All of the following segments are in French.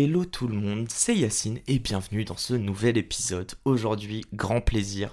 Hello tout le monde, c'est Yacine et bienvenue dans ce nouvel épisode. Aujourd'hui, grand plaisir.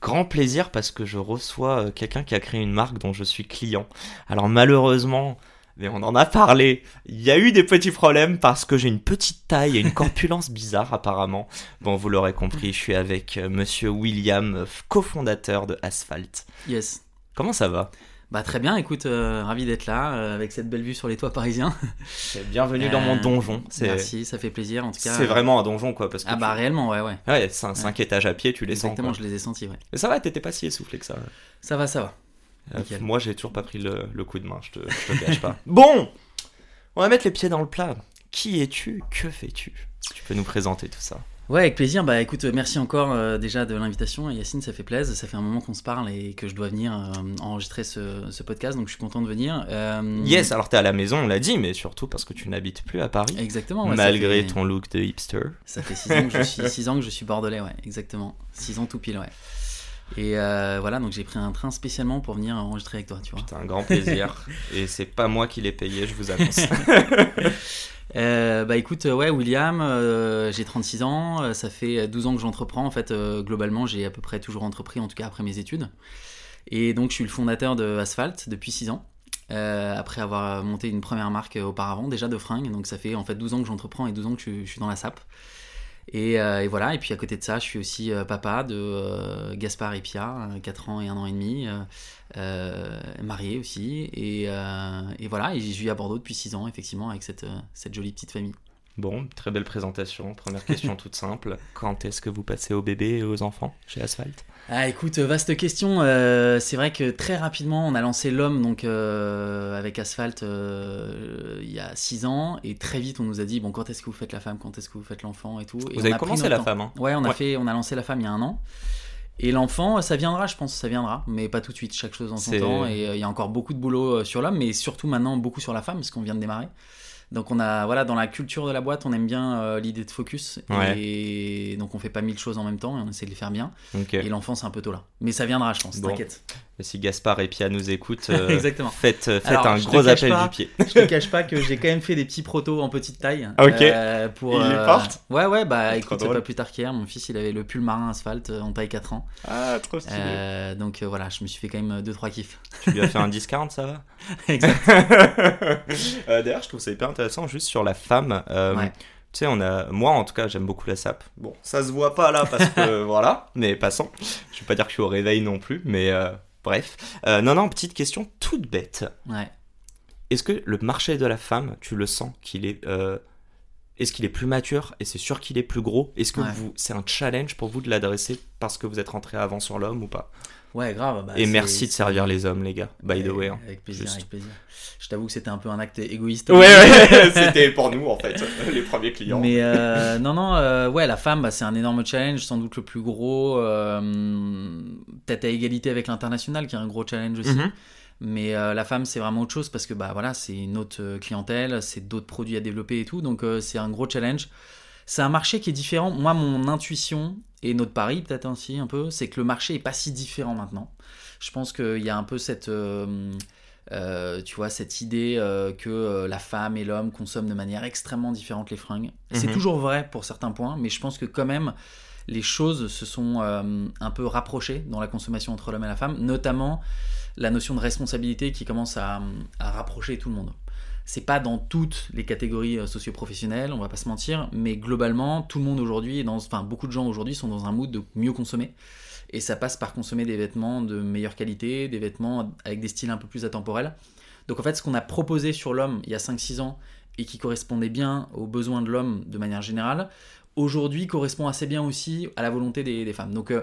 Grand plaisir parce que je reçois euh, quelqu'un qui a créé une marque dont je suis client. Alors malheureusement, mais on en a parlé, il y a eu des petits problèmes parce que j'ai une petite taille et une corpulence bizarre apparemment. Bon, vous l'aurez compris, je suis avec euh, monsieur William, euh, cofondateur de Asphalt. Yes. Comment ça va? Bah très bien, écoute, euh, ravi d'être là euh, avec cette belle vue sur les toits parisiens. Bienvenue dans mon Euh, donjon. Merci, ça fait plaisir en tout cas. c'est vraiment un donjon quoi parce que Ah bah tu- réellement, ouais, ouais. Ouais, 5, étages à pied, tu les Exactement, sens. je quoi. les ai sentis, ouais. Mais ça va, t'étais pas si essoufflé que ça. Ça va, ça va. Moi, j'ai toujours pas pris le, le coup de main, je te, je te cache pas. Bon, on va mettre les pieds dans le plat. Qui es-tu? Que fais-tu? Tu peux nous présenter tout ça. Ouais, avec plaisir. Bah écoute, merci encore euh, déjà de l'invitation. Yacine, ça fait plaisir. Ça fait un moment qu'on se parle et que je dois venir euh, enregistrer ce, ce podcast, donc je suis content de venir. Euh, Yes, alors t'es à la maison, on l'a dit, mais surtout parce que tu n'habites plus à Paris. Exactement. ouais, malgré fait- ton look de hipster. Ça fait 6 ans que je suis, six ans que je suis bordelais, ouais, exactement. 6 ans tout pile, ouais. Et euh, voilà, donc j'ai pris un train spécialement pour venir enregistrer avec toi, tu vois. C'est un grand plaisir. et c'est pas moi qui l'ai payé, je vous annonce. Euh, bah écoute, euh, ouais, William, euh, j'ai 36 ans, ça fait 12 ans que j'entreprends. En fait, globalement, j'ai à peu près toujours entrepris, en tout cas après mes études. Et donc, je suis le fondateur de Asphalt depuis 6 ans. après avoir monté une première marque auparavant, déjà de fringues. Donc, ça fait en fait 12 ans que j'entreprends et 12 ans que je suis dans la SAP. Et, euh, et voilà, et puis à côté de ça, je suis aussi euh, papa de euh, Gaspard et Pia, 4 ans et 1 an et demi, marié aussi. Et, et voilà, et je vis à Bordeaux depuis 6 ans, effectivement, avec cette jolie petite famille. Bon, très belle présentation. Première question toute simple. Quand est-ce que vous passez aux bébés et aux enfants chez Asphalt? Ah écoute, vaste question. Euh, c'est vrai que très rapidement, on a lancé l'homme donc euh, avec Asphalt euh, il y a 6 ans et très vite on nous a dit bon quand est-ce que vous faites la femme, quand est-ce que vous faites l'enfant et tout? Et Vous on avez a commencé la temps. femme, hein? Ouais, on a Ouais. fait, on a lancé la femme il y a un an. Et l'enfant, ça viendra, je pense, ça viendra, mais pas tout de suite. Chaque chose en son temps. Et euh, il y a encore beaucoup de boulot euh, sur l'homme, mais surtout maintenant beaucoup sur la femme, parce qu'on vient de démarrer. Donc on a, voilà, dans la culture de la boîte, on aime bien euh, l'idée de focus. Ouais. Et donc on fait pas mille choses en même temps et on essaie de les faire bien. Et l'enfant, c'est un peu tôt là. Mais ça viendra, je pense, Bon. t'inquiète. Si Gaspard et Pia nous écoutent, euh, Exactement. faites, faites Alors, un gros appel pas, du pied. Je te cache pas que j'ai quand même fait des petits protos en petite taille. Ok. euh, pour, Ils les euh, portent Ouais, ouais, bah écoute, pas plus tard qu'hier, mon fils il avait le pull marin asphalte euh, en taille 4 ans. Ah, trop stylé. Euh, donc euh, voilà, je me suis fait quand même 2-3 kiffs. Tu lui as fait un discount, ça va? Exact. Euh, D'ailleurs, je trouve ça hyper intéressant juste sur la femme. euh, Ouais. Tu sais, on a, moi en tout cas, j'aime beaucoup la SAP. Bon, ça se voit pas là parce que voilà, mais passons. Je vais pas dire que je suis au réveil non plus, mais euh, bref. Euh, non, non, petite question toute bête. Ouais. Est-ce que le marché de la femme, tu le sens qu'il est, euh, est-ce qu'il est plus mature et c'est sûr qu'il est plus gros? Est-ce que Ouais. vous, c'est un challenge pour vous de l'adresser parce que vous êtes rentré avant sur l'homme ou pas? Ouais, grave. bah, Et merci de servir les hommes, les gars. By the way. hein. Avec plaisir, Juste. avec plaisir. Je t'avoue que c'était un peu un acte égoïste. Ouais, ouais, c'était pour nous en fait, les premiers clients. Mais euh, non, non, euh, ouais, la femme, bah, c'est un énorme challenge, sans doute le plus gros, euh, peut-être à égalité avec l'international, qui est un gros challenge aussi. Mhm. Mais la femme, c'est vraiment autre chose parce que bah voilà, c'est une autre clientèle, c'est d'autres produits à développer et tout, donc c'est un gros challenge. C'est un marché qui est différent. Moi, mon intuition et notre pari, peut-être ainsi un peu, c'est que le marché est pas si différent maintenant. Je pense qu'il y a un peu cette, euh, euh, tu vois, cette idée euh, que euh, la femme et l'homme consomment de manière extrêmement différente les fringues. C'est Mhm. toujours vrai pour certains points, mais je pense que quand même les choses se sont un peu rapprochées dans la consommation entre l'homme et la femme, notamment la notion de responsabilité qui commence à, à rapprocher tout le monde. C'est pas dans toutes les catégories euh, socio-professionnelles, on va pas se mentir, mais globalement, tout le monde aujourd'hui, enfin beaucoup de gens aujourd'hui sont dans un mood de mieux consommer. Et ça passe par consommer des vêtements de meilleure qualité, des vêtements avec des styles un peu plus atemporels. Donc en fait, ce qu'on a proposé sur l'homme il y a 5-6 ans et qui correspondait bien aux besoins de l'homme de manière générale, aujourd'hui correspond assez bien aussi à la volonté des, des femmes. Donc euh,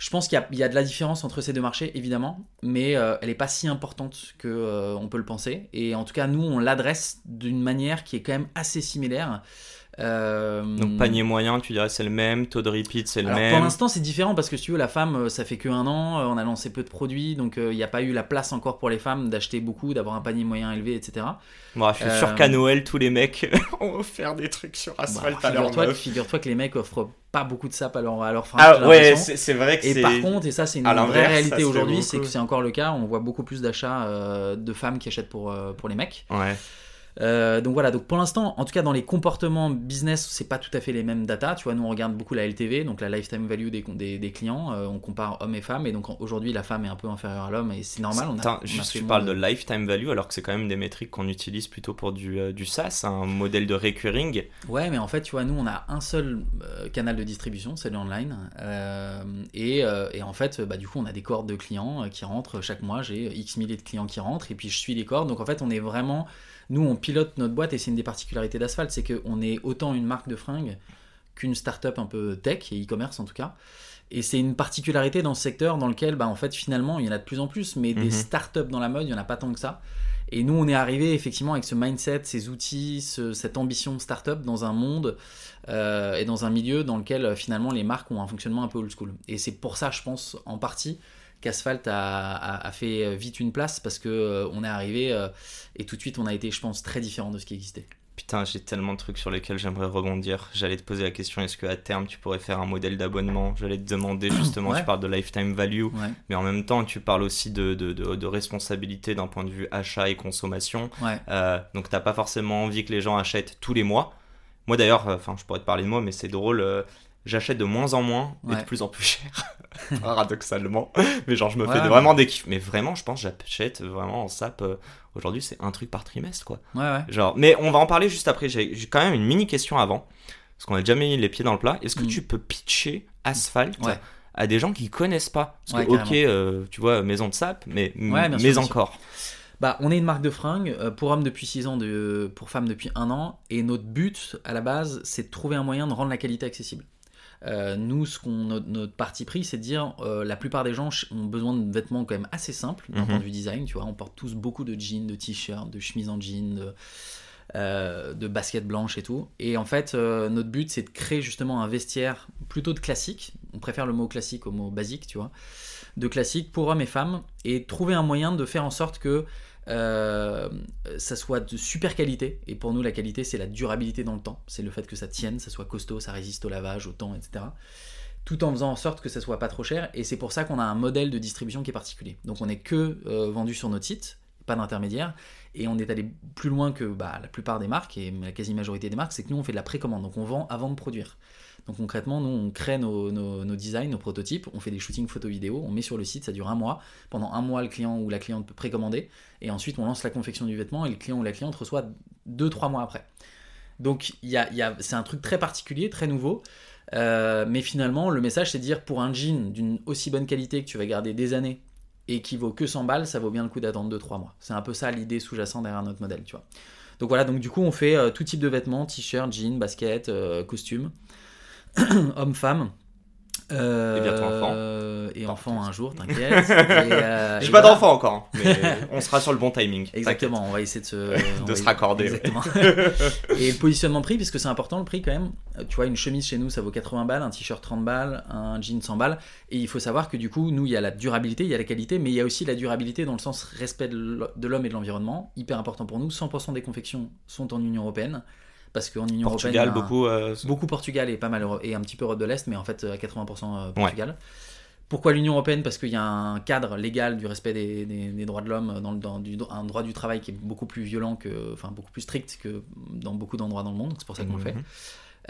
Je pense qu'il y, a de la différence entre ces deux marchés, évidemment, mais euh, elle n'est pas si importante que euh, on peut le penser. Et en tout cas, nous, on l'adresse d'une manière qui est quand même assez similaire. Euh, Donc panier moyen, tu dirais c'est le même, taux de repeat c'est le même. Pour l'instant c'est différent parce que si tu veux la femme ça fait que un an, on a lancé peu de produits donc il n'y a pas eu la place encore pour les femmes d'acheter beaucoup, d'avoir un panier moyen élevé etc. Bon, je suis sûr qu'à Noël tous les mecs ont offert des trucs sur Asphalt bah, figure-toi, figure-toi que les mecs offrent pas beaucoup de sap à leur, à Ah ouais, c'est vrai que Et par contre, et ça c'est une vraie réalité aujourd'hui, c'est que c'est encore le cas, on voit beaucoup plus d'achats de femmes qui achètent pour, pour les mecs. Ouais. Euh, donc voilà, donc pour l'instant, en tout cas dans les comportements business, c'est pas tout à fait les mêmes data. Tu vois, nous on regarde beaucoup la LTV, donc la lifetime value des, des, clients. Euh, on compare hommes et femmes, et donc aujourd'hui la femme est un peu inférieure à l'homme, et c'est normal. On a, juste, tu parles de... lifetime value, alors que c'est quand même des métriques qu'on utilise plutôt pour du, euh, du SaaS, un modèle de recurring. Ouais, mais en fait, tu vois, nous on a un seul canal de distribution, c'est le online, et, et, en fait, bah, du coup, on a des cordes de clients qui rentrent chaque mois. J'ai X milliers de clients qui rentrent, et puis je suis les cordes. Donc en fait, on est vraiment nous, on pilote notre boîte et c'est une des particularités d'Asphalt, c'est qu'on est autant une marque de fringues qu'une start-up un peu tech et e-commerce en tout cas. Et c'est une particularité dans ce secteur dans lequel, bah, en fait, finalement, il y en a de plus en plus, mais des mhm. start-up dans la mode, il n'y en a pas tant que ça. Et nous, on est arrivé effectivement avec ce mindset, ces outils, cette ambition start-up dans un monde euh, et dans un milieu dans lequel finalement les marques ont un fonctionnement un peu old school. Et c'est pour ça, je pense, en partie, qu'Asphalt a, fait vite une place parce que euh, on est arrivé euh, et tout de suite on a été, je pense, très différent de ce qui existait. Putain, j'ai tellement de trucs sur lesquels j'aimerais rebondir. J'allais te poser la question est-ce qu'à terme tu pourrais faire un modèle d'abonnement? J'allais te demander justement, tu parles de lifetime value, mais en même temps tu parles aussi de, de, de, responsabilité d'un point de vue achat et consommation. Euh, donc t'as pas forcément envie que les gens achètent tous les mois. Moi d'ailleurs, enfin je pourrais te parler de moi, mais c'est drôle j'achète de moins en moins et de plus en plus cher. Paradoxalement. Mais genre, je me fais vraiment des kiffs. Mais vraiment, je pense j'achète vraiment en sap. Euh, aujourd'hui, c'est un truc par trimestre, quoi. Ouais, ouais. Genre, mais on va en parler juste après. J'ai quand même une mini question avant. Parce qu'on a déjà mis les pieds dans le plat. Est-ce que mm. tu peux pitcher Asphalt à des gens qui connaissent pas? Parce que, ok, euh, tu vois, maison de sap, mais, mais encore. Bah, on est une marque de fringues, euh, pour hommes depuis 6 ans, de, pour femmes depuis 1 an, et notre but à la base, c'est de trouver un moyen de rendre la qualité accessible. Euh, nous, ce qu'on notre, parti pris, c'est de dire euh, la plupart des gens ont besoin de vêtements quand même assez simples d'un point de mhm. vue design. Tu vois, on porte tous beaucoup de jeans, de t-shirts, de chemises en jean, de, euh, de baskets blanches et tout. Et en fait, notre but, c'est de créer justement un vestiaire plutôt de classique. On préfère le mot classique au mot basique, tu vois. De classique pour hommes et femmes et trouver un moyen de faire en sorte que euh, ça soit de super qualité. Et pour nous, la qualité, c'est la durabilité dans le temps. C'est le fait que ça tienne, ça soit costaud, ça résiste au lavage, au temps, etc. Tout en faisant en sorte que ça soit pas trop cher. Et c'est pour ça qu'on a un modèle de distribution qui est particulier. Donc on n'est que euh, vendu sur notre site, pas d'intermédiaire. Et on est allé plus loin que bah, la plupart des marques, et la quasi-majorité des marques, c'est que nous, on fait de la précommande. Donc on vend avant de produire. Donc concrètement, nous, on crée nos, designs, nos prototypes, on fait des shootings photo-vidéo, on met sur le site, ça dure un mois. Pendant un mois, le client ou la cliente peut précommander. Et ensuite, on lance la confection du vêtement et le client ou la cliente reçoit 2-3 mois après. Donc c'est un truc très particulier, très nouveau. Euh, mais finalement, le message, c'est de dire pour un jean d'une aussi bonne qualité que tu vas garder des années et qui vaut que 100 balles, ça vaut bien le coup d'attendre 2-3 mois. C'est un peu ça l'idée sous-jacente derrière notre modèle, tu vois. Donc voilà, donc du coup, on fait euh, tout type de vêtements, t-shirt, jean, basket, euh, costume. homme-femme. Euh, et bientôt enfant. Et enfant un jour, t'inquiète. Euh, J'ai pas d'enfant encore, mais on sera sur le bon timing. Exactement, on va essayer de se, de se raccorder. Exactement. et le positionnement prix, puisque c'est important le prix quand même. Tu vois, une chemise chez nous, ça vaut 80 balles, un t-shirt 30 balles, un jean 100 balles. Et il faut savoir que du coup, nous, il y a la durabilité, il y a la qualité, mais il y a aussi la durabilité dans le sens respect de l'homme et de l'environnement. Hyper important pour nous. 100% des confections sont en Union Européenne parce qu'en Union Portugal, Européenne, beaucoup, euh, beaucoup Portugal et pas mal et un petit peu Europe de l'Est, mais en fait à 80% euh, Portugal. Pourquoi l'Union Européenne? Parce qu'il y a un cadre légal du respect des, droits de l'homme, dans, dans du, un droit du travail qui est beaucoup plus violent, que, enfin beaucoup plus strict que dans beaucoup d'endroits dans le monde. C'est pour ça qu'on le fait. Mhm.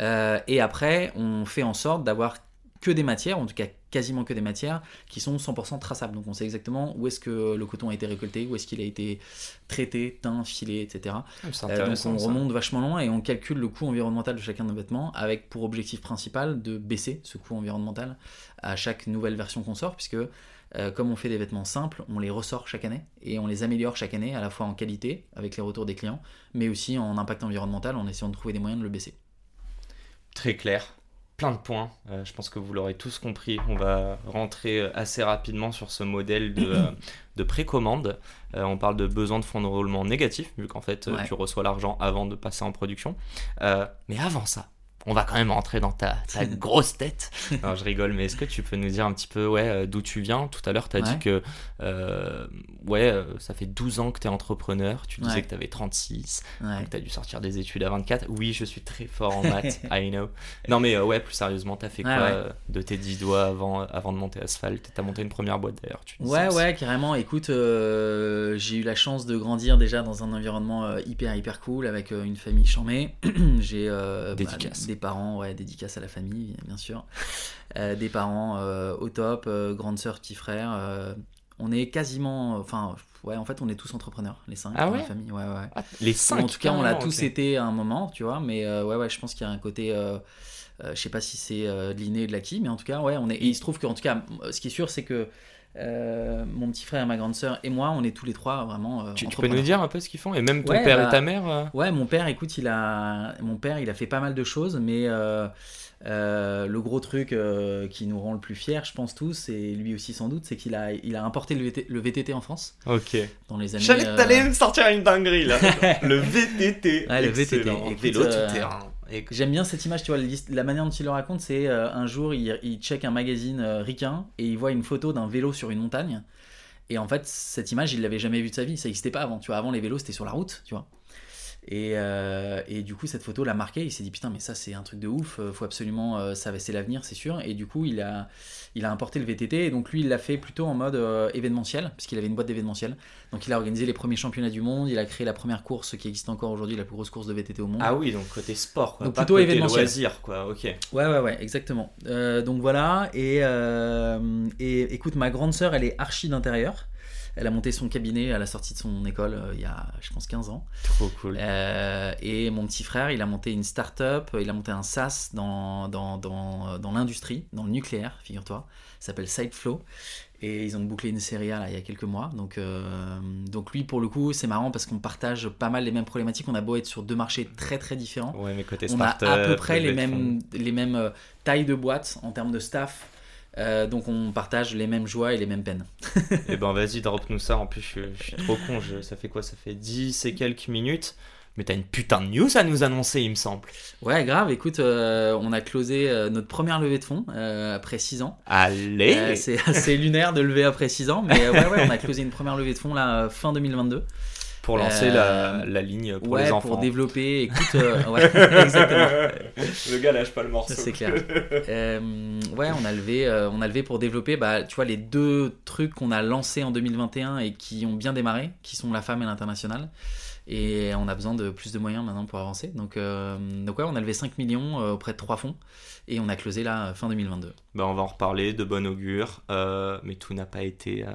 Euh, et après, on fait en sorte d'avoir que des matières, en tout cas quasiment que des matières, qui sont 100% traçables. Donc on sait exactement où est-ce que le coton a été récolté, où est-ce qu'il a été traité, teint, filé, etc. Ah, euh, donc on remonte vachement loin et on calcule le coût environnemental de chacun de nos vêtements avec pour objectif principal de baisser ce coût environnemental à chaque nouvelle version qu'on sort, puisque euh, comme on fait des vêtements simples, on les ressort chaque année et on les améliore chaque année, à la fois en qualité avec les retours des clients, mais aussi en impact environnemental en essayant de trouver des moyens de le baisser. Très clair plein de points. Euh, je pense que vous l'aurez tous compris. On va rentrer assez rapidement sur ce modèle de, euh, de précommande. Euh, on parle de besoin de fonds de roulement négatif, vu qu'en fait, Ouais. tu reçois l'argent avant de passer en production. Euh, mais avant ça, on va quand même rentrer dans ta, ta grosse tête. Non, je rigole, mais est-ce que tu peux nous dire un petit peu ouais, euh, d'où tu viens? Tout à l'heure, tu as Ouais. dit que euh, ouais, euh, ça fait 12 ans que tu es entrepreneur. Tu disais Ouais. que tu avais 36. Ouais. Donc, tu as dû sortir des études à 24. Oui, je suis très fort en maths, I know. Non, mais euh, ouais, plus sérieusement, tu as fait quoi euh, de tes 10 doigts avant, avant de monter Asphalt? Tu as monté une première boîte d'ailleurs. Ouais, aussi. ouais, carrément. Écoute, j'ai eu la chance de grandir déjà dans un environnement hyper, hyper cool avec une famille charmée. j'ai bah, Dédicace. Des parents, ouais, dédicace à la famille, bien sûr. Euh, des parents euh, au top, euh, grande sœur, petit frère. euh, on est quasiment, enfin, ouais, en fait, on est tous entrepreneurs, les cinq Ah dans ouais la famille. Ouais, ouais. Ah, les 5 en tout cas, on l'a tous été à un moment, tu vois. Mais euh, ouais, ouais, je pense qu'il y a un côté. euh, euh, je sais pas si c'est euh, de l'inné ou de l'acquis, mais en tout cas, ouais, on est. Et il se trouve qu'en tout cas, ce qui est sûr, c'est que euh, mon petit frère, ma grande sœur et moi, on est tous les trois vraiment. euh, Tu, tu peux nous dire un peu ce qu'ils font Et même ton Ouais, père bah, et ta mère euh Ouais, mon père, écoute, il a, mon père, il a fait pas mal de choses, mais euh, euh, le gros truc euh, qui nous rend le plus fiers, je pense tous, et lui aussi sans doute, c'est qu'il a, il a importé le, VT le VTT en France Ok. dans les années. Je savais que euh, t'allais me sortir une dinguerie là. le VTT. Ouais, le VTT. Écoute, Vélo tout terrain. J'aime bien cette image, tu vois, la manière dont il le raconte, c'est euh, un jour, il, il check un magazine euh, et il voit une photo d'un vélo sur une montagne. Et en fait, cette image, il l'avait jamais vue de sa vie, ça n'existait pas avant, tu vois. Avant, les vélos, c'était sur la route, tu vois. Et, euh, et du coup, cette photo l'a marqué. Il s'est dit putain, mais ça, c'est un truc de ouf. euh, Faut absolument, euh, ça, c'est l'avenir, c'est sûr. Et du coup, il a, il a importé le VTT. Et donc lui, il l'a fait plutôt en mode euh, événementiel, puisqu'il avait une boîte d'événementiel. Donc il a organisé les premiers championnats du monde. Il a créé la première course qui existe encore aujourd'hui, la plus grosse course de VTT au monde. Ah oui, donc côté sport, quoi. Donc pas plutôt côté événementiel. loisir, quoi. Ok. Ouais, ouais, ouais, exactement. Donc voilà, et, et écoute, ma grande sœur, elle est archi d'intérieur. Elle a monté son cabinet à la sortie de son école euh, il y a, je pense, 15 ans. Trop cool. Euh, et mon petit frère, il a monté une start-up, il a monté un SaaS dans, dans, dans, dans l'industrie, dans le nucléaire, figure-toi. Ça s'appelle Sideflow. Et ils ont bouclé une série A là, il y a quelques mois. Donc, euh, donc lui, pour le coup, c'est marrant parce qu'on partage pas mal les mêmes problématiques. On a beau être sur deux marchés très très différents Ouais, mais côté on a à peu près les mêmes, les mêmes euh, tailles de boîtes en termes de staff. Euh, donc on partage les mêmes joies et les mêmes peines. Et ben vas-y, drop-nous ça. En plus, je, suis- je suis trop con. je- ça fait quoi? Ça fait 10 et quelques minutes. Mais t'as une putain de news à nous annoncer, il me semble. Ouais, grave, écoute, euh, on a closé euh, notre première levée de fonds euh, après 6 ans. Allez c'est assez lunaire de lever après 6 ans, mais ouais, ouais, on a closé une première levée de fonds là, fin 2022. Pour lancer Euh, la, la ligne pour ouais, les enfants. pour développer, écoute, euh, ouais, exactement. Le gars lâche pas le morceau. C'est clair. Euh, ouais, on a levé, euh, on a levé pour développer, bah, tu vois, les deux trucs qu'on a lancés en 2021 et qui ont bien démarré, qui sont la femme et l'international. Et on a besoin de plus de moyens maintenant pour avancer. Donc, euh, donc ouais, on a levé 5 millions euh, auprès de trois fonds et on a closé là fin 2022. Bah, on va en reparler de bon augure. euh, mais tout n'a pas été euh,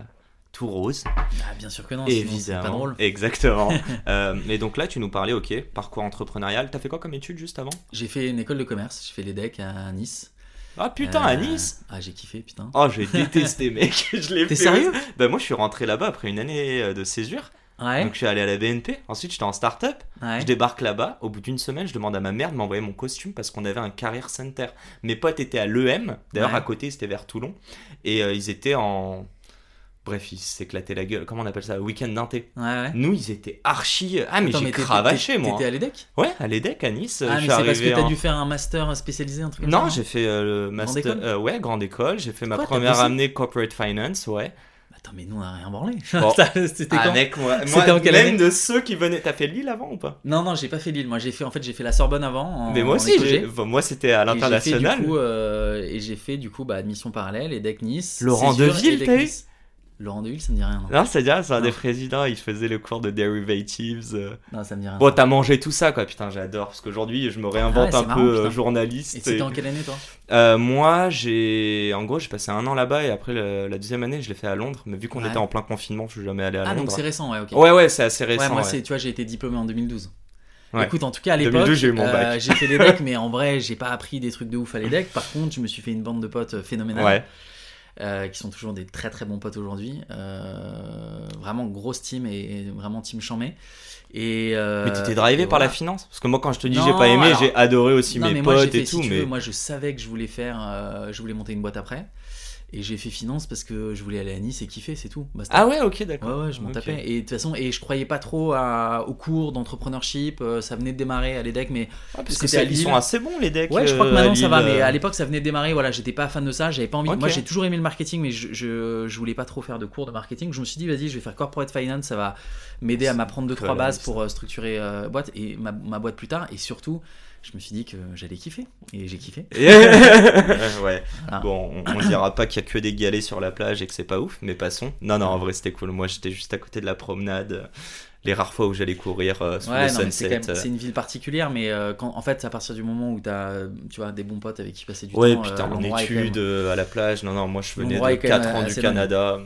tout rose. Ah, bien sûr que non, Évidemment. pas drôle. Exactement. Euh, et donc là, tu nous parlais, ok, parcours entrepreneurial. T'as fait quoi comme étude juste avant? J'ai fait une école de commerce, j'ai fait l'EDEC à Nice. Ah putain, à Euh, Nice Ah, j'ai kiffé, putain. Oh, j'ai détesté, mec. Je l'ai T'es sérieux? Bah, moi, je suis rentré là-bas après une année euh, de césure. Ouais, Donc, je suis allé à la BNP. Ensuite, j'étais en start-up. ouais. Je débarque là-bas. Au bout d'une semaine, je demande à ma mère de m'envoyer mon costume parce qu'on avait un career center. Mes potes étaient à l'EM. D'ailleurs, Ouais. à côté, c'était vers Toulon. Et euh, ils étaient en. Bref, ils s'éclataient la gueule. Comment on appelle ça? Week-end d'inté. Ouais, ouais. Nous, ils étaient archi. Ah, mais j'ai cravaché, moi. T'étais à l'EDEC? Ouais, à l'EDEC à Nice. Ah, mais c'est parce que t'as en- dû faire un master spécialisé, un truc comme Non, j'ai fait euh, le master. école euh, ouais, grande école. J'ai fait ma Quoi, première année corporate finance, ouais. Attends, mais nous on a rien branlé. Bon. C'était Ah, quand mec, moi, moi en même de ceux qui venaient. T'as fait Lille avant ou pas? Non, non, j'ai pas fait Lille. Moi, j'ai fait, en fait, j'ai fait la Sorbonne avant. En, Mais moi aussi, enfin, moi c'était à Et j'ai fait, l'international. du coup, euh, et j'ai fait du coup bah, admission parallèle, EDEC Nice. Laurent Deville, et t'as eu. Laurent Deville, ça me dit rien. Non, Non, c'est-à-dire, c'est un des présidents, il faisait le cours de derivatives. euh. Non, ça me dit rien. Bon, t'as mangé tout ça, quoi. Putain, j'adore. Parce qu'aujourd'hui, je me réinvente Ah ouais, c'est un marrant, peu euh, putain. journaliste. et c'était et- en quelle année, toi? Euh, moi, j'ai. En gros, j'ai passé un an là-bas et après le- la deuxième année, je l'ai fait à Londres. Mais vu qu'on Ouais. était en plein confinement, je suis jamais allé à Ah, donc Londres. c'est récent, ouais, ok. ouais, ouais, c'est assez Ouais, récent. moi, ouais. c'est, tu vois, j'ai été diplômé en 2012. Ouais. Écoute, en tout cas, à 2012, l'époque, j'ai eu mon euh, fait l'EDEC, mais en vrai, j'ai pas appris des trucs de ouf à l'EDEC. Par contre, je me suis fait une bande de potes phénoménale. Ouais. Euh, qui sont toujours des très très bons potes aujourd'hui. Euh, vraiment grosse team et, et vraiment team chamé. Et, euh, Mais tu t'es drivé et par la finance Parce que moi, quand je te dis j'ai pas aimé, j'ai adoré aussi Non, mes potes fait, et tout. mais veux, moi, je savais que je voulais faire, je voulais monter une boîte après. Et j'ai fait finance parce que je voulais aller à Nice et kiffer, c'est tout. Basta. Ah ouais, ok, d'accord. Ouais, ouais, je m'en tapais. Et de toute façon, et je croyais pas trop à- au cours d'entrepreneurship. euh, ça venait de démarrer à l'EDEC, mais Ouais, parce que ils sont assez bons les decks. ouais, je crois que euh, maintenant ça va. Mais à l'époque, ça venait de démarrer. Voilà, j'étais pas fan de ça. J'avais pas envie. Moi, j'ai toujours aimé le marketing, mais je, je, je voulais pas trop faire de cours de marketing. Je me suis dit, vas-y, je vais faire corporate finance. Ça va m'aider à m'apprendre deux trois bases pour euh, structurer euh, boîte et ma, ma boîte plus tard. Et surtout, je me suis dit que j'allais kiffer. Et j'ai kiffé. ouais. Voilà. Bon, on, on dira pas qu'il y a que des galets sur la plage et que c'est pas ouf, mais passons. Non, non, en vrai, c'était cool. Moi, j'étais juste à côté de la promenade. Les rares fois où j'allais courir euh, sous Ouais, le non, sunset. même- c'est une ville particulière, mais euh, quand, en fait, à partir du moment où tu as tu vois, des bons potes avec qui passer du Ouais, temps, puis euh, t'es en quand même- études euh, à la plage. Non, non, moi je venais de est quand même 4 ans du. Canada.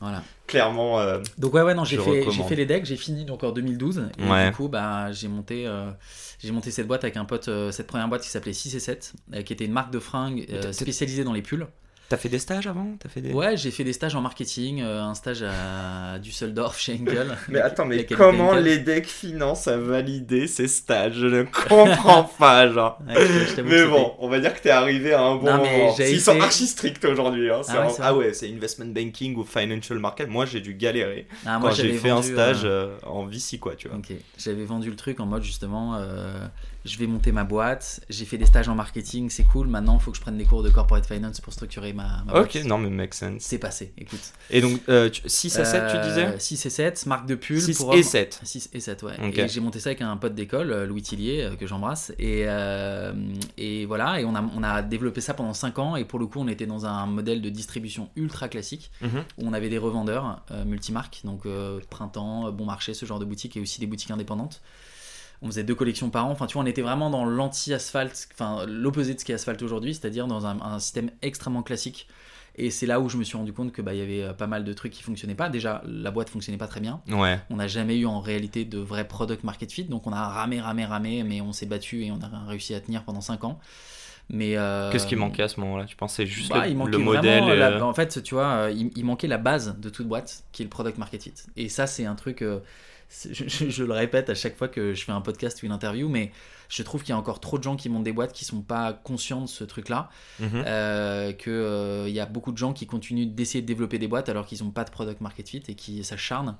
Voilà. Clairement, euh, Donc ouais, ouais, non, j'ai fait, j'ai recommande. fait les decks, j'ai fini donc en 2012, et Ouais. du coup, bah, j'ai monté, euh, j'ai monté cette boîte avec un pote, euh, cette première boîte qui s'appelait 6 et 7, euh, qui était une marque de fringues euh, spécialisée dans les pulls. T'as fait des stages avant? T'as fait des... Ouais, j'ai fait des stages en marketing, euh, un stage à Düsseldorf chez Henkel. Mais attends, mais comment les decks finance a validé ces stages? Je ne comprends pas, genre. Ouais, je- Mais bon, on va dire que t'es arrivé à un bon Non, mais moment. Ils sont archi stricts aujourd'hui. Hein. Ah ouais, un- c'est ah ouais, c'est investment banking ou financial market. Moi, j'ai dû galérer Ah, moi, quand j'ai fait un vendu, stage euh, euh, en VC, quoi, tu vois. Ok, j'avais vendu le truc en mode justement, euh, je vais monter ma boîte, j'ai fait des stages en marketing, c'est cool, maintenant il faut que je prenne des cours de corporate finance pour structurer ma, ma Ok, boîte. non, mais make sense. C'est passé, écoute. Et donc, euh, tu- 6 à 7, tu disais? Euh, 6 et 7, marque de pull 6 pour et hommes. 7. 6 et 7, ouais. Et j'ai monté ça avec un pote d'école, euh, Louis Tillier, euh, que j'embrasse. Et, euh, et voilà, et on a, on a développé ça pendant 5 ans. Et pour le coup, on était dans un modèle de distribution ultra classique, Mhm. où on avait des revendeurs euh, multimarques, donc euh, Printemps, euh, Bon Marché, ce genre de boutiques, et aussi des boutiques indépendantes. On faisait deux collections par an. Enfin, tu vois, on était vraiment dans l'anti-asphalte, enfin, l'opposé de ce qu'est asphalte aujourd'hui, c'est-à-dire dans un, un système extrêmement classique. Et c'est là où je me suis rendu compte que bah, y avait euh, pas mal de trucs qui fonctionnaient pas. Déjà, la boîte fonctionnait pas très bien. Ouais. On n'a jamais eu en réalité de vrai product market fit, donc on a ramé, ramé, ramé, mais on s'est battu et on a réussi à tenir pendant 5 ans. Mais euh, Qu'est-ce qui manquait à ce moment-là? Tu pensais juste bah, le, il le manquait modèle vraiment la- euh, En fait, tu vois, il, il manquait la base de toute boîte, qui est le product market fit. Et ça, c'est un truc. euh, je, je- je le répète à chaque fois que je fais un podcast ou une interview, mais je trouve qu'il y a encore trop de gens qui montent des boîtes qui sont pas conscients de ce truc-là. mhm. Euh, que euh, y a beaucoup de gens qui continuent d'essayer de développer des boîtes alors qu'ils n'ont pas de product market fit et qui s'acharnent.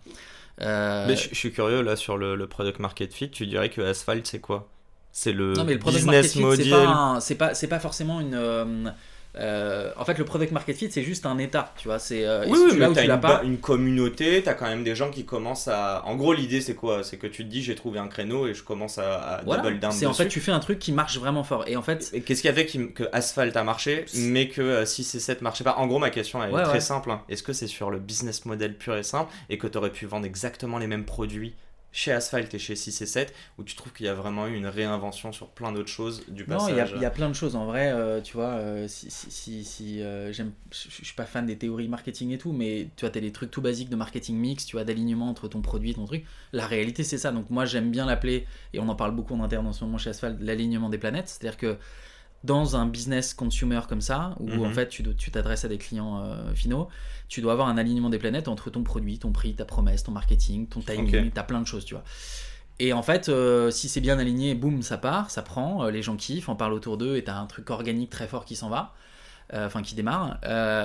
Euh, Mais je, je suis curieux là sur le, le product market fit. Tu dirais que Asphalt c'est quoi? C'est le, non mais le product market business fit model. c'est pas, un- c'est pas c'est pas forcément une euh, en fait le product market fit c'est juste un état tu vois c'est euh, Oui, oui, tu mais t'as tu une, pas une communauté, t'as quand même des gens qui commencent à. En gros, l'idée c'est quoi? C'est que tu te dis j'ai trouvé un créneau et je commence à, à voilà double down c'est en fait tu fais un truc qui marche vraiment fort et en fait Et Qu'est-ce qui a fait que Asphalt a marché, mais que euh, 6 et 7 marchait pas? En gros, ma question elle est Ouais, très ouais. simple. hein. Est-ce que c'est sur le business model pur et simple et que tu aurais pu vendre exactement les mêmes produits chez Asphalt et chez 6 et 7 ou tu trouves qu'il y a vraiment eu une réinvention sur plein d'autres choses du non passage il y, a- il y a plein de choses. En vrai euh, tu vois euh, si, si, si, si, euh, j'aime je suis pas fan des théories marketing et tout mais tu vois t'as des trucs tout basiques de marketing mix tu vois d'alignement entre ton produit et ton truc. La réalité c'est ça. Donc moi j'aime bien l'appeler et on en parle beaucoup en interne en ce moment chez Asphalt l'alignement des planètes. C'est à dire que dans un business consumer comme ça, où Mhm. en fait tu t'adresses à des clients euh, finaux, tu dois avoir un alignement des planètes entre ton produit, ton prix, ta promesse, ton marketing, ton timing, Ok. t'as plein de choses, tu vois. Et en fait, euh, si c'est bien aligné, boum, ça part, ça prend, euh, les gens kiffent, en parlent autour d'eux et t'as un truc organique très fort qui s'en va, enfin qui démarre.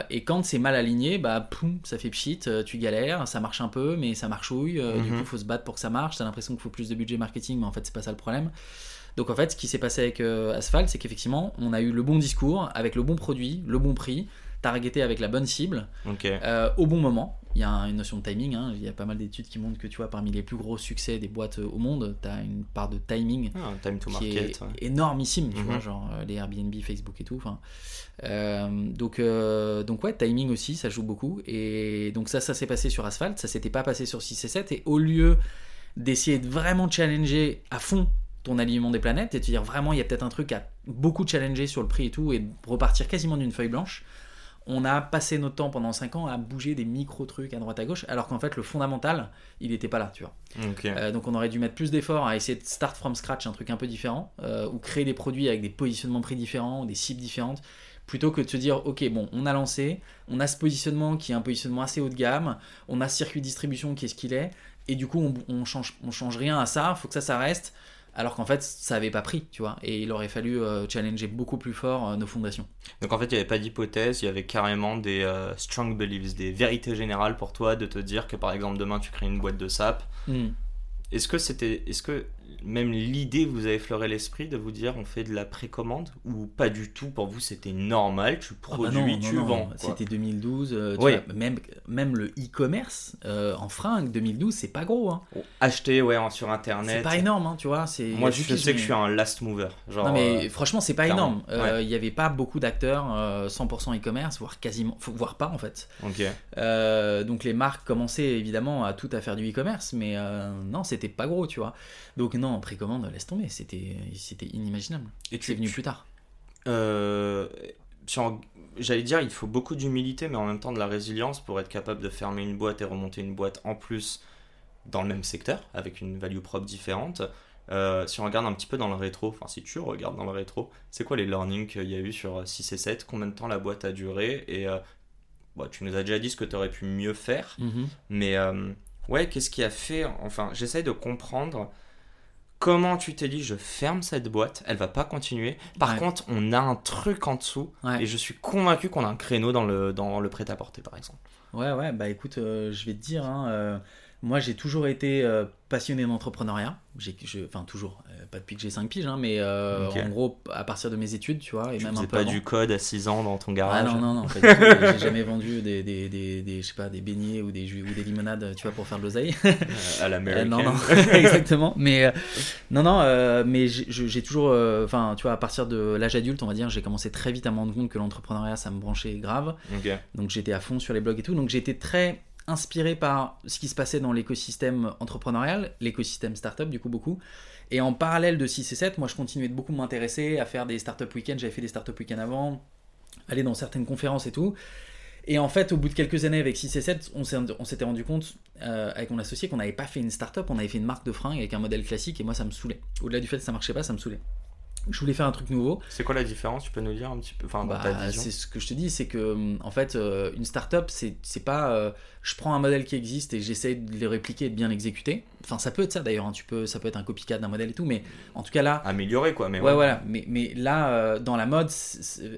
Et quand c'est mal aligné, bah poum, ça fait pchit, tu galères, ça marche un peu, mais ça marchouille, euh, du Mhm. coup faut se battre pour que ça marche, t'as l'impression qu'il faut plus de budget marketing, mais en fait c'est pas ça le problème. Donc en fait, ce qui s'est passé avec euh, Asphalt, c'est qu'effectivement, on a eu le bon discours, avec le bon produit, le bon prix, targeté avec la bonne cible, euh, au bon moment. Il y a une notion de timing, hein. il y a pas mal d'études qui montrent que tu vois, parmi les plus gros succès des boîtes euh, au monde, tu as une part de timing Ah, time to qui market. est ouais. énormissime, tu Mhm. vois, genre euh, les Airbnb, Facebook et tout. Euh, donc, donc ouais, timing aussi, ça joue beaucoup. Et donc ça, ça s'est passé sur Asphalt, ça s'était pas passé sur 6 et 7. Et au lieu d'essayer de vraiment challenger à fond ton alignement des planètes et te dire vraiment il y a peut-être un truc à beaucoup challenger sur le prix et tout et repartir quasiment d'une feuille blanche, on a passé notre temps pendant 5 ans à bouger des micro trucs à droite à gauche alors qu'en fait le fondamental il n'était pas là tu vois. Euh, donc on aurait dû mettre plus d'efforts à essayer de start from scratch un truc un peu différent, euh, ou créer des produits avec des positionnements prix différents, ou des cibles différentes, plutôt que de se dire, ok, bon, on a lancé, on a ce positionnement qui est un positionnement assez haut de gamme, on a ce circuit de distribution qui est ce qu'il est, et du coup, on, on change, on change rien à ça, faut que ça, ça reste alors qu'en fait ça avait pas pris, tu vois, et il aurait fallu euh, challenger beaucoup plus fort euh, nos fondations. Donc en fait il n'y avait pas d'hypothèse, il y avait carrément des euh, strong beliefs, des vérités générales pour toi de te dire que par exemple demain tu crées une boîte de sap. Hmm. Est-ce que c'était, est-ce que même l'idée vous avez effleuré l'esprit de vous dire on fait de la précommande ou pas du tout? Pour vous c'était normal tu ah bah produis tu vends c'était 2012 euh, vois, même même le e-commerce euh, en fringues 2012 c'est pas gros hein. acheter ouais sur internet. C'est pas énorme hein, tu vois c'est moi je, sais que je suis un last mover genre non mais euh, franchement c'est pas énorme. Il y avait pas beaucoup d'acteurs 100% e-commerce voire quasiment voire pas en fait. Ok. Donc les marques commençaient évidemment à tout à faire du e-commerce mais non c'était pas gros tu vois. Donc non, en précommande, laisse tomber, c'était, inimaginable. Et tu es venu plus tard. Euh, j'allais dire, il faut beaucoup d'humilité, mais en même temps de la résilience pour être capable de fermer une boîte et remonter une boîte en plus dans le même secteur, avec une value propre différente. Euh, si on regarde un petit peu dans le rétro, enfin si tu regardes dans le rétro, c'est quoi les learnings qu'il y a eu sur 6 et 7 Combien de temps la boîte a duré? Et euh, tu nous as déjà dit ce que tu aurais pu mieux faire, mm-hmm. mais ouais, qu'est-ce qui a fait Enfin, j'essaye de comprendre comment tu t'es dit je ferme cette boîte, elle va pas continuer. Par contre, on a un truc en dessous et je suis convaincu qu'on a un créneau dans le, dans le prêt-à-porter par exemple. Ouais, ouais, bah écoute, euh, je vais te dire, hein, euh, moi j'ai toujours été euh, passionné d'entrepreneuriat. Enfin toujours, euh, pas depuis que j'ai 5 piges, hein, mais euh, en gros à partir de mes études, tu vois, et tu même un peu pas du code à 6 ans dans ton garage. Ah non non non, j'ai jamais vendu des, des, des, je sais pas des beignets ou des ou des limonades, tu vois, pour faire de l'oseille. à l'américaine. non non, exactement. Mais non non, mais j'ai toujours, enfin tu vois, à partir de l'âge adulte, on va dire, j'ai commencé très vite à me rendre compte que l'entrepreneuriat ça me branchait grave. Donc j'étais à fond sur les blogs et tout, donc j'étais très inspiré par ce qui se passait dans l'écosystème entrepreneurial, l'écosystème startup du coup beaucoup. Et en parallèle de 6 et 7, moi je continuais de beaucoup m'intéresser à faire des startup week-ends, j'avais fait des startup week-ends avant, aller dans certaines conférences et tout. Et en fait, au bout de quelques années avec 6 et 7, on s'était rendu compte euh, avec mon associé qu'on n'avait pas fait une startup, on avait fait une marque de fringues avec un modèle classique et moi ça me saoulait. Au-delà du fait que ça marchait pas, ça me saoulait je voulais faire un truc nouveau. C'est quoi la différence? Tu peux nous dire un petit peu enfin, bah, C'est ce que je te dis, c'est que en fait, euh, une startup, c'est pas euh, je prends un modèle qui existe et j'essaie de le répliquer et de bien l'exécuter. Enfin, ça peut être ça d'ailleurs, hein, tu peux, ça peut être un copycat d'un modèle et tout, mais en tout cas là. Améliorer quoi, mais ouais. voilà, mais, mais là, euh, dans la mode,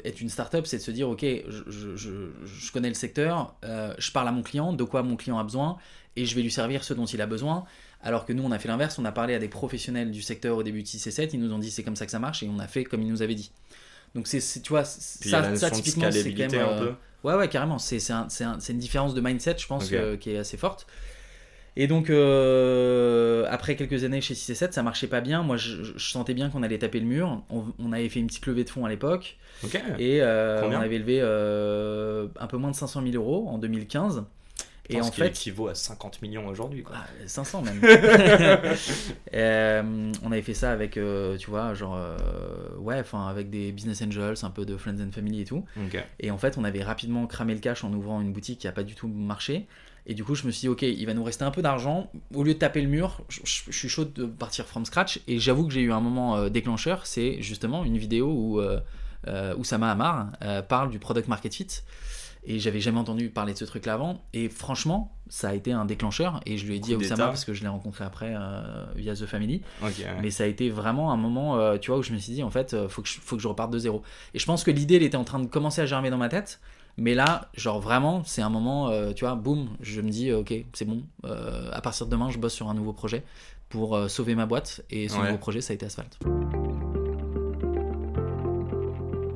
être une startup, c'est de se dire, ok, je, je, je connais le secteur, je parle à mon client, de quoi mon client a besoin, et je vais lui servir ce dont il a besoin. Alors que nous, on a fait l'inverse, on a parlé à des professionnels du secteur au début de 6 et 7, ils nous ont dit c'est comme ça que ça marche et on a fait comme ils nous avaient dit. Donc c'est, tu vois, ça, ça typiquement, c'est quand même... Un peu. Euh, ouais, ouais, carrément, c'est, une différence de mindset, je pense, euh, qui est assez forte. Et donc, euh, après quelques années chez 6 et 7, ça marchait pas bien. Moi, je, sentais bien qu'on allait taper le mur. On, avait fait une petite levée de fonds à l'époque. Et on avait levé un peu moins de 500 000 euros en 2015. Et en fait, équivaut à 50 millions aujourd'hui. 500 ah, même. Euh, on avait fait ça avec, euh, tu vois, genre, euh, ouais, enfin, avec des business angels, un peu de friends and family et tout. Et en fait, on avait rapidement cramé le cash en ouvrant une boutique qui a pas du tout marché. Et du coup, je me suis dit, ok, il va nous rester un peu d'argent. Au lieu de taper le mur, je, suis chaud de partir from scratch. Et j'avoue que j'ai eu un moment déclencheur. C'est justement une vidéo où, où Sama Amar parle du product market fit. Et j'avais jamais entendu parler de ce truc-là avant. Et franchement, ça a été un déclencheur. Et je lui ai dit à Oussama, parce que je l'ai rencontré après euh, via The Family. Mais ça a été vraiment un moment, euh, tu vois, où je me suis dit, en fait, euh, faut que je, faut que je reparte de zéro. Et je pense que l'idée, elle était en train de commencer à germer dans ma tête. Mais là, genre vraiment, c'est un moment, tu vois, boum, je me dis, ok, c'est bon. à partir de demain, je bosse sur un nouveau projet pour sauver ma boîte. Et ce nouveau projet, ça a été Asphalt.